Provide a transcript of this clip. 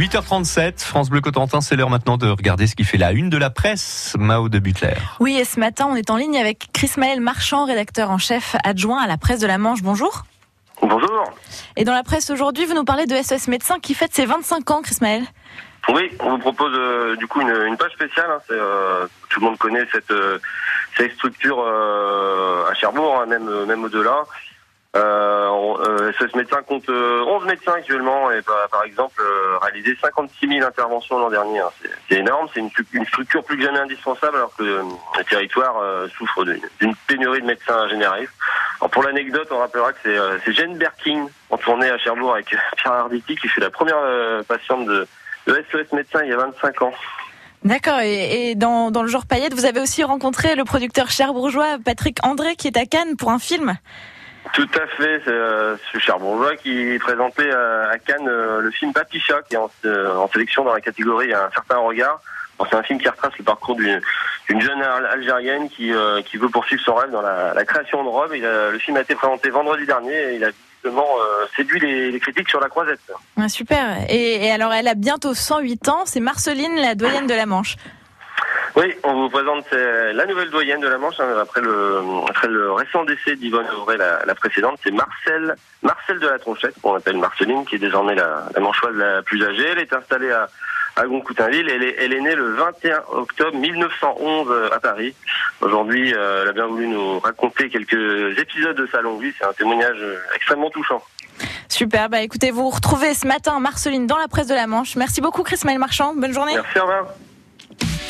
8h37, France Bleu Cotentin, c'est l'heure maintenant de regarder ce qui fait la une de la presse. Mao de Butler. Oui, et ce matin, on est en ligne avec Chris Maël Marchand, rédacteur en chef adjoint à la presse de la Manche. Bonjour. Bonjour. Et dans la presse aujourd'hui, vous nous parlez de SOS Médecins qui fête ses 25 ans, Chris Maël. Oui, on vous propose euh, du coup une, page spéciale. Hein. Euh, tout le monde connaît cette, euh, cette structure à Cherbourg, hein, même, même au-delà. Euh, ce médecin compte 11 euh, médecins actuellement et par, exemple réalisé 56 000 interventions l'an dernier. Hein. C'est énorme, c'est une, structure plus que jamais indispensable alors que euh, le territoire souffre d'une pénurie de médecins généralistes. pour l'anecdote, on rappellera que c'est Jane Berking en tournée à Cherbourg avec Pierre Arditi qui fut la première patiente de, de SOS Médecins il y a 25 ans. D'accord. Et, dans, dans, le genre paillette, vous avez aussi rencontré le producteur cherbourgeois Patrick André qui est à Cannes pour un film. Tout à fait, c'est euh, ce cher bourgeois qui présentait euh, à Cannes euh, le film Papicha, qui est en, sélection dans la catégorie Un certain regard. c'est un film qui retrace le parcours d'une jeune Algérienne qui, qui veut poursuivre son rêve dans la, création de robes. le film a été présenté vendredi dernier et il a justement séduit les, critiques sur la croisette. super. Et, et alors, elle a bientôt 108 ans. C'est Marceline, la doyenne de la Manche. Oui, on vous présente la nouvelle doyenne de la Manche hein, après le après le récent décès d'Yvonne Auré, la, précédente, c'est Marcel Marcel de la Tronchette, qu'on appelle Marceline, qui est désormais la, la manchoise la plus âgée. Elle est installée à à Goncoutainville. Elle est, elle est née le 21 octobre 1911 euh, à Paris. Aujourd'hui, euh, elle a bien voulu nous raconter quelques épisodes de sa longue vie. C'est un témoignage euh, extrêmement touchant. Super, bah écoutez, vous retrouvez ce matin Marceline dans la presse de la Manche. Merci beaucoup Chris Maël Marchand, bonne journée. Merci, au revoir.